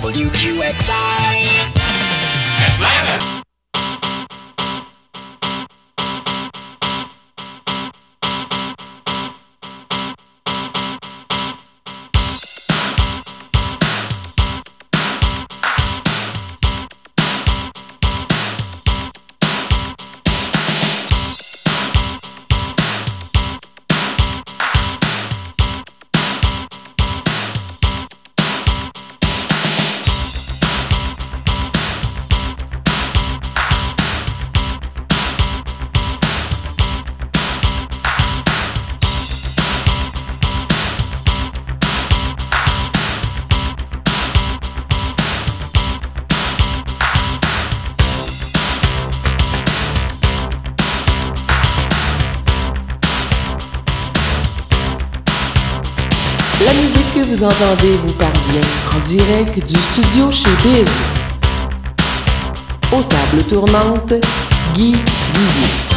WQXI Atlanta. vous entendez vous parvient en direct du studio chez Biz. Aux tables tournantes, Guy Vivier.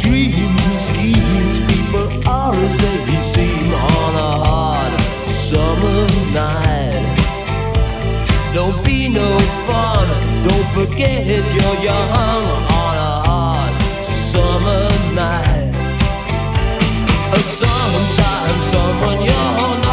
dreams and schemes, people are as they seem on a hot summer night. Don't be no fun, don't forget you're young on a hot summer night. Sometimes someone you're not.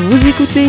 Vous écoutez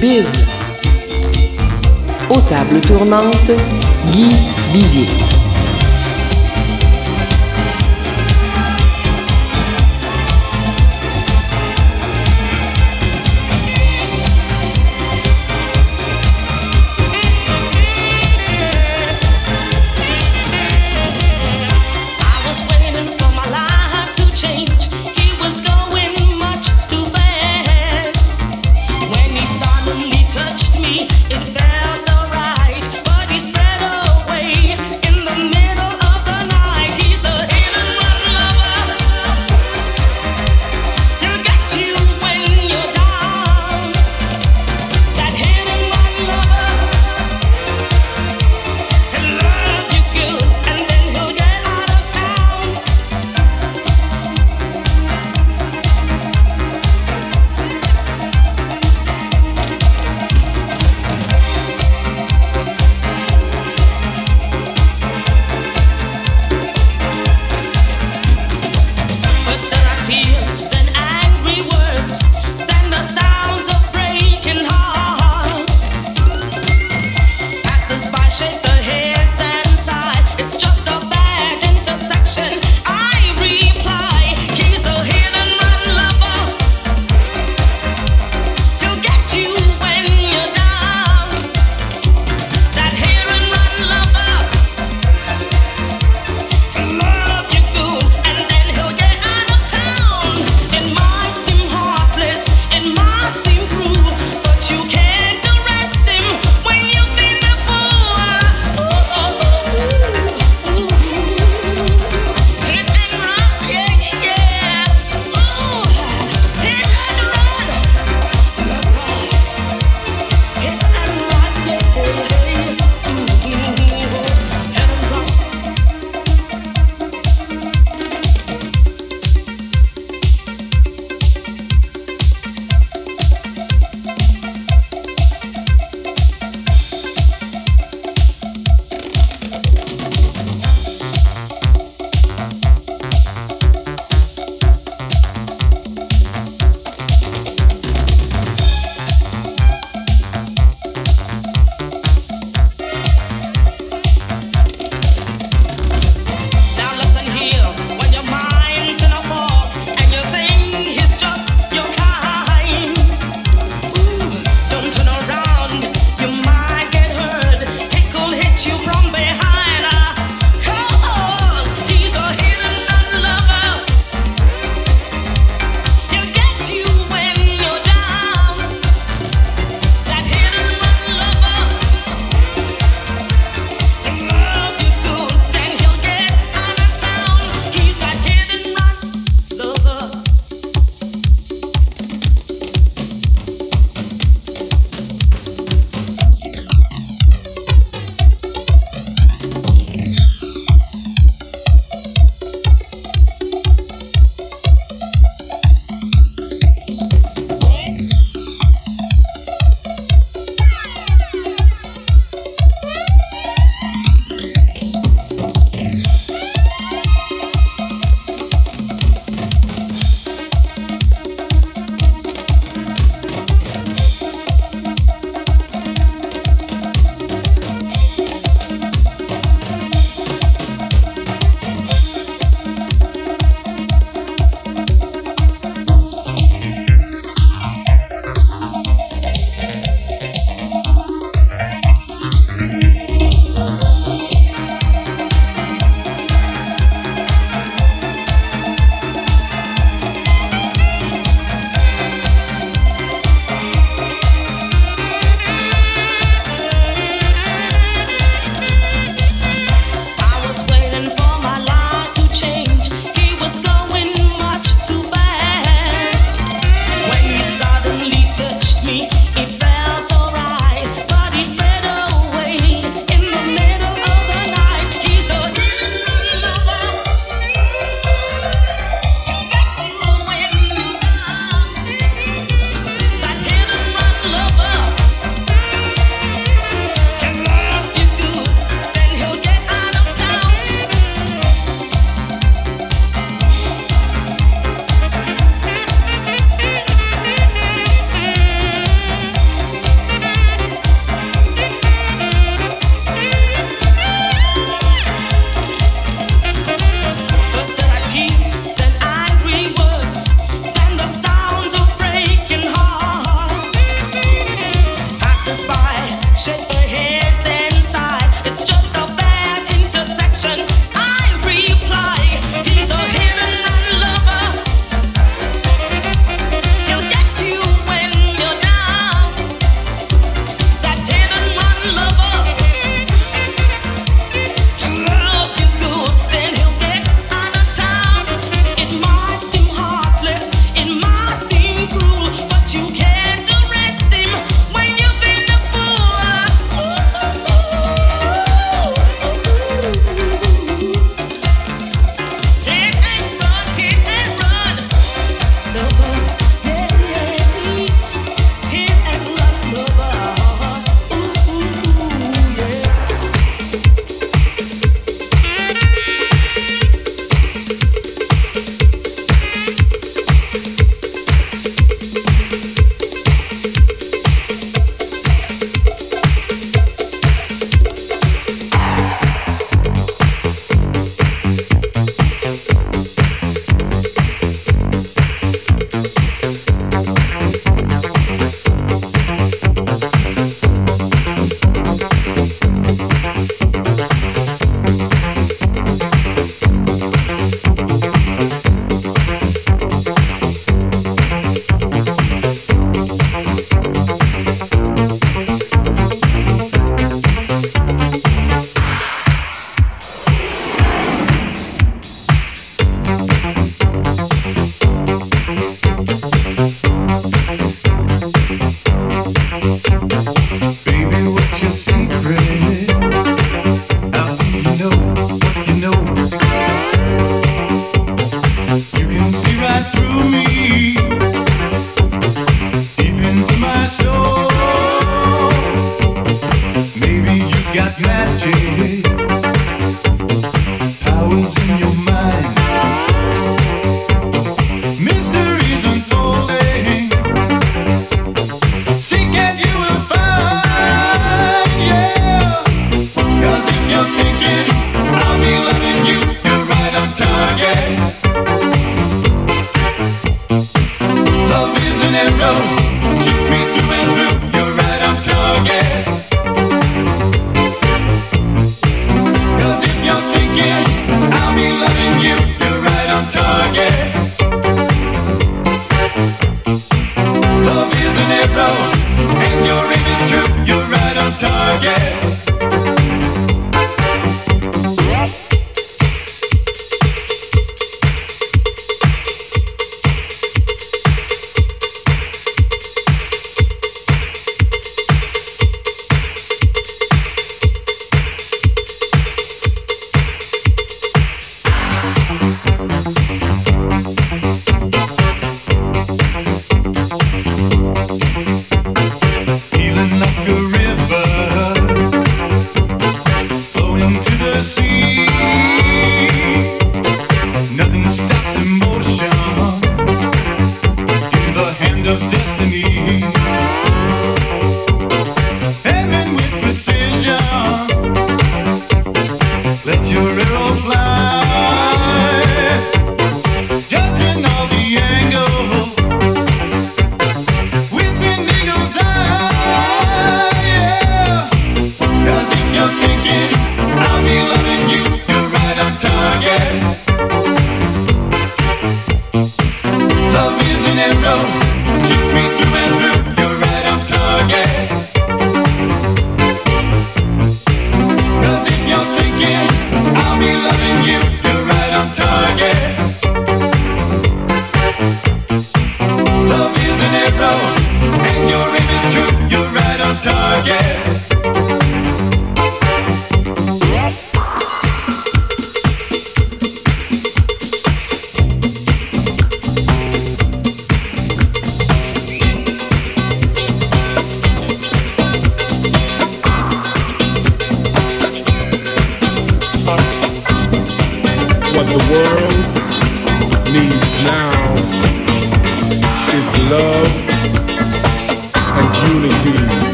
Biz. Aux tables tournantes, Guy Bizier.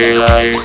Écoutez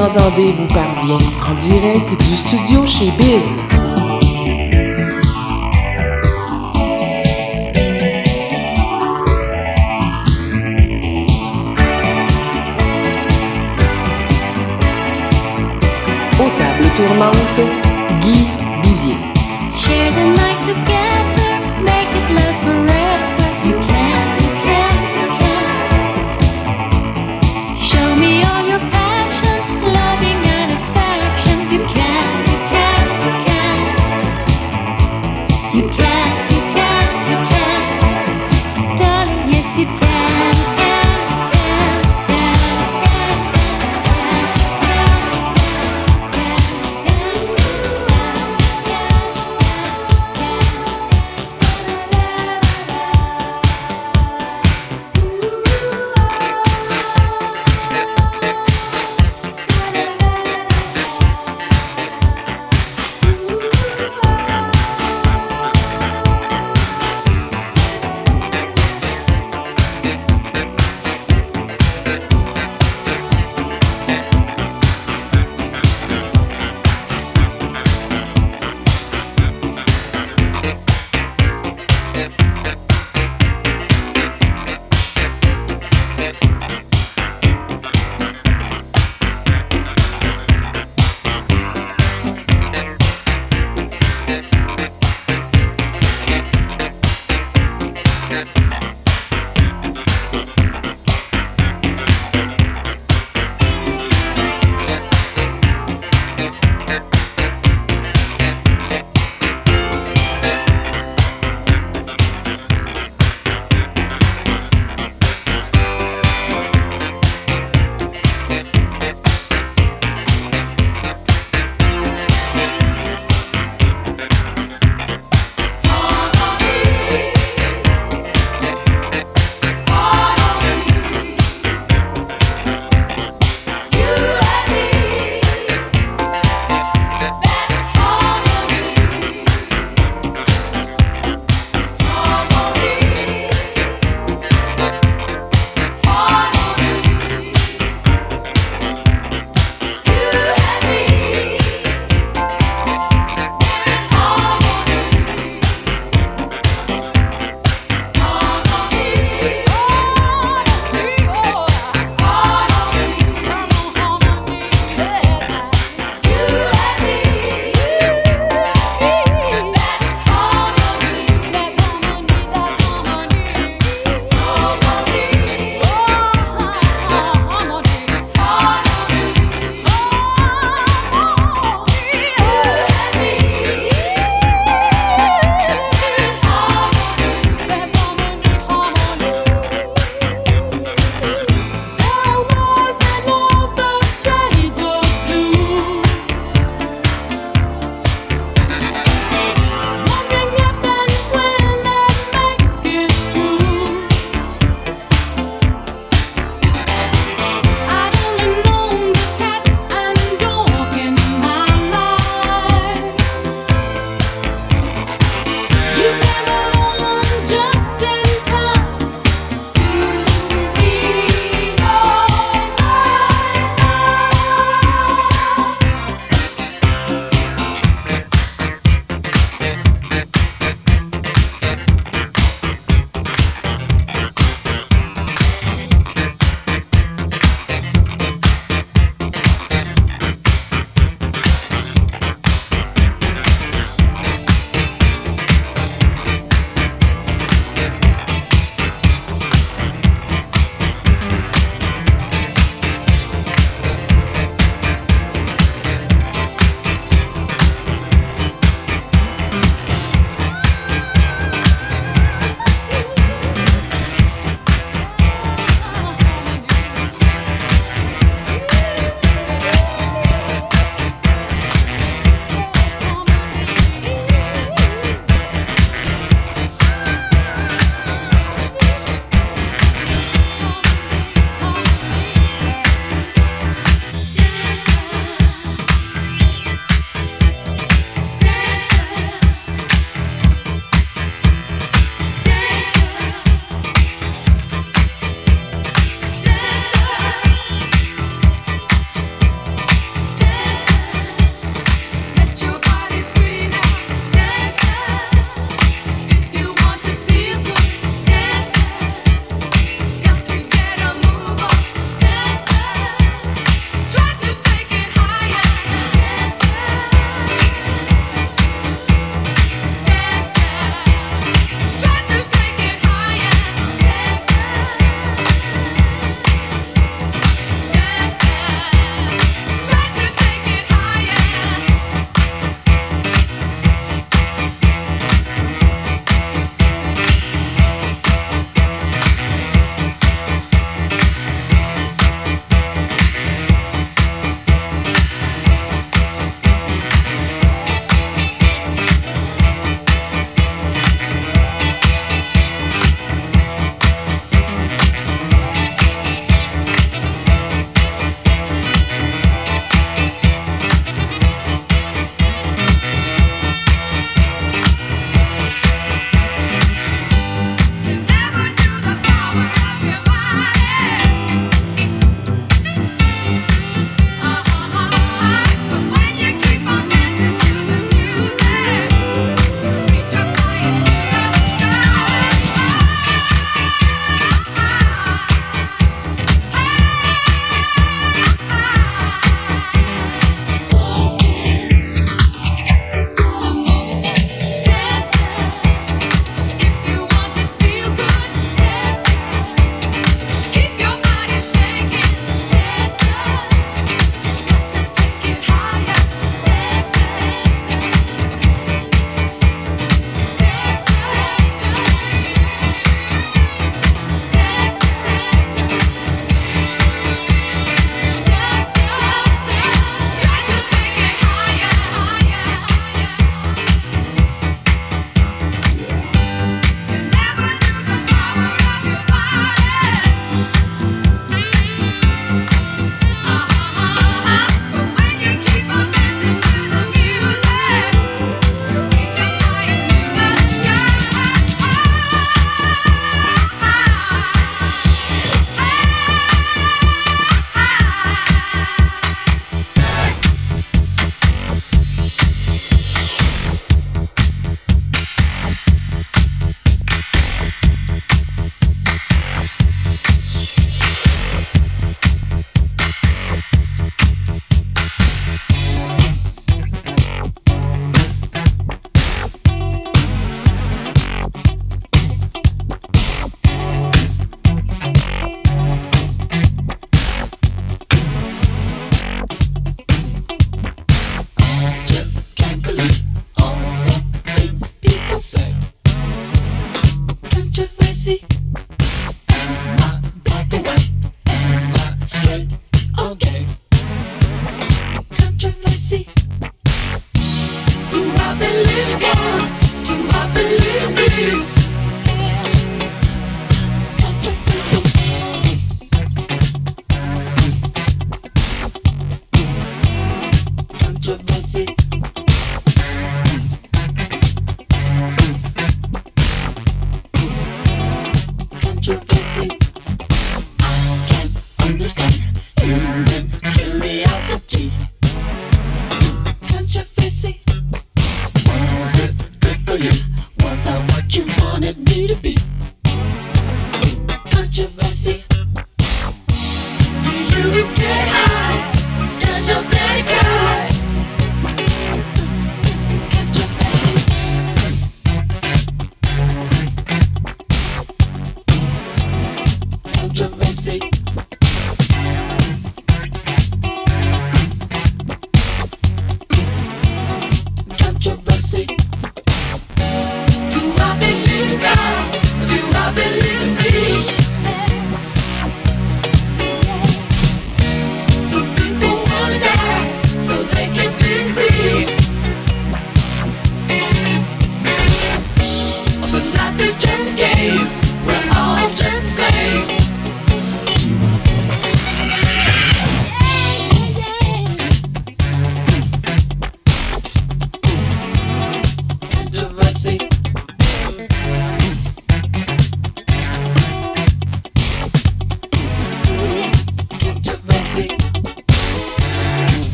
entendez vous parvient en direct du studio chez Biz.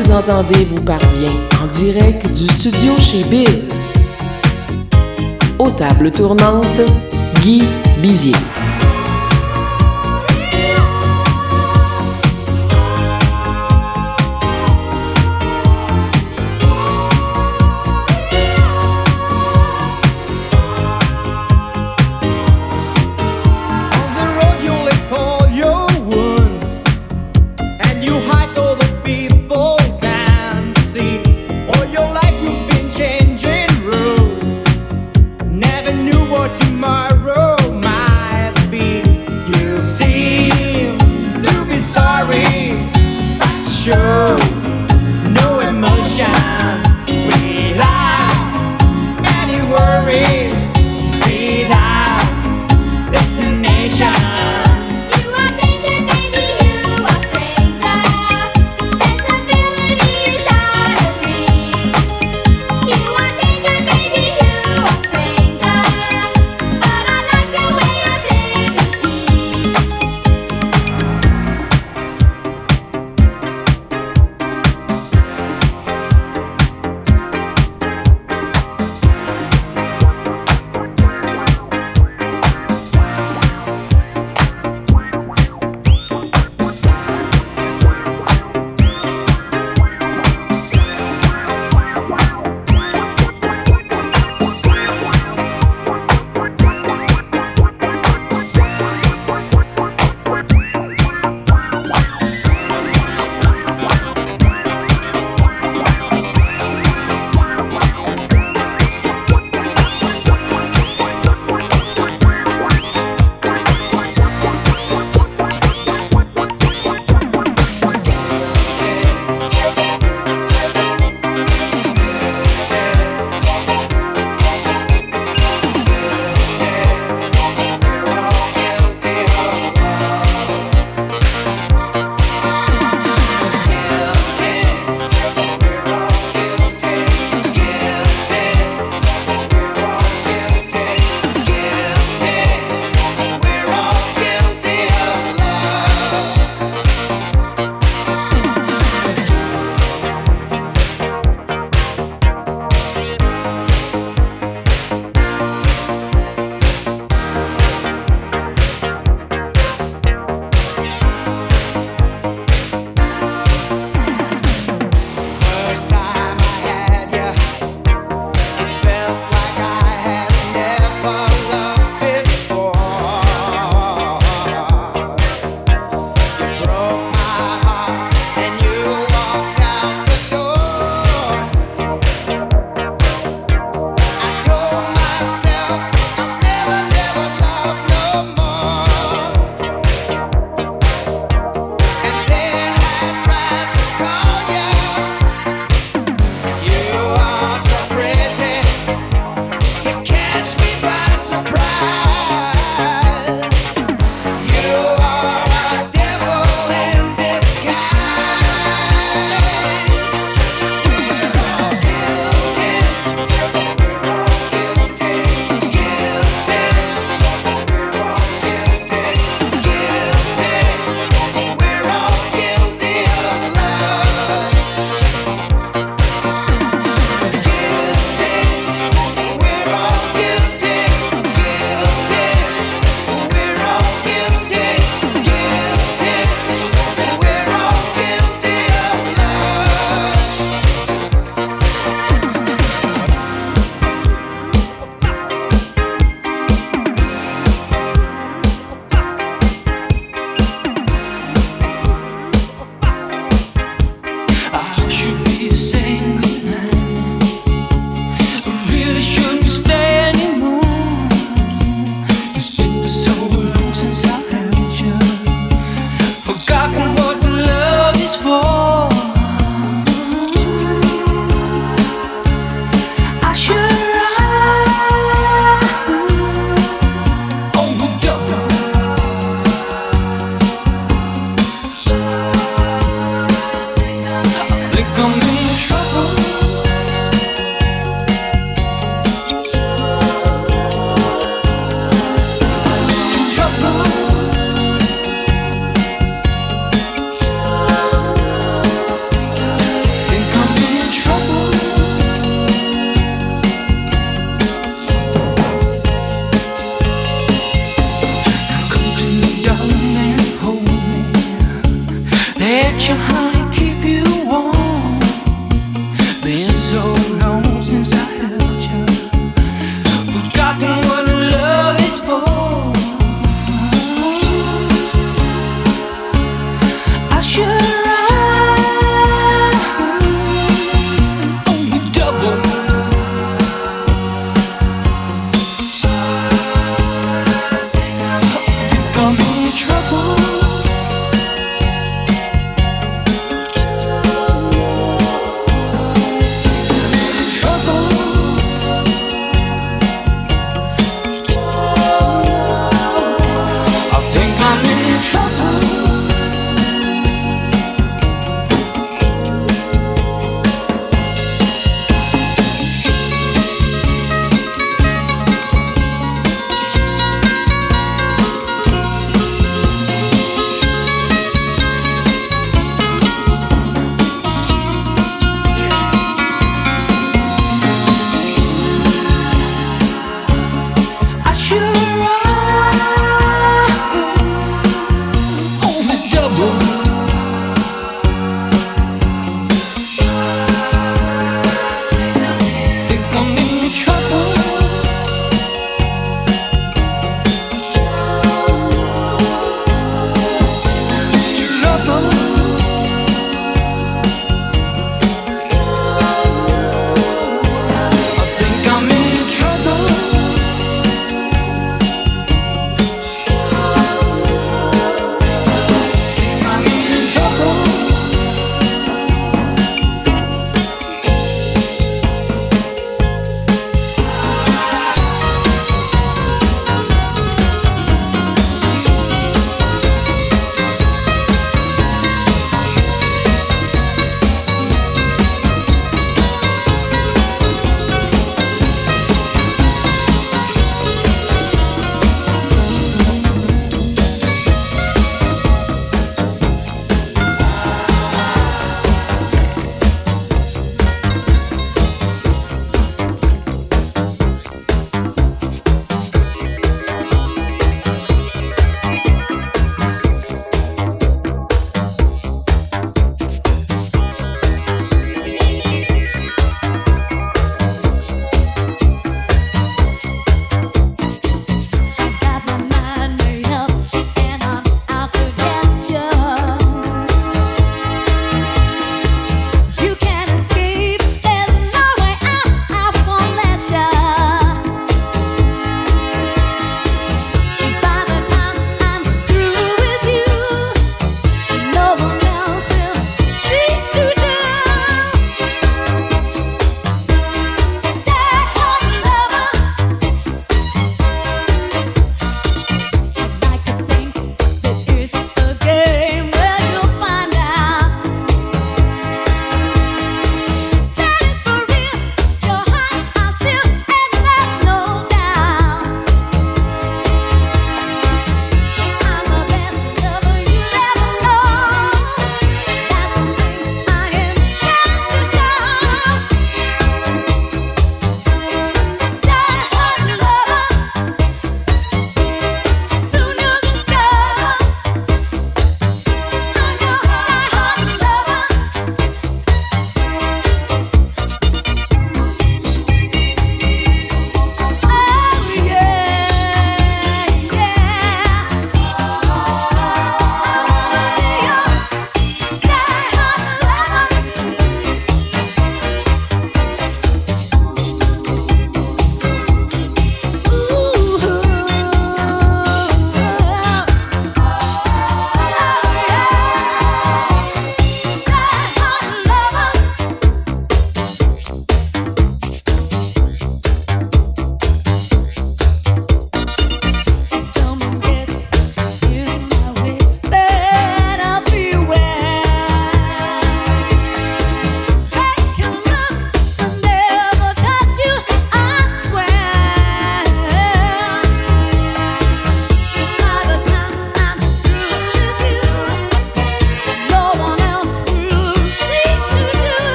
vous entendez vous parvient en direct du studio chez Biz. Aux tables tournantes, Guy Bizier.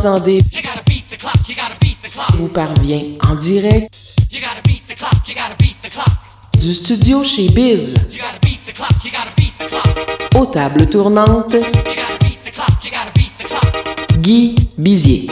Entendez. Vous parvient en direct. Du studio chez Biz. Aux tables tournantes, Guy Bizier.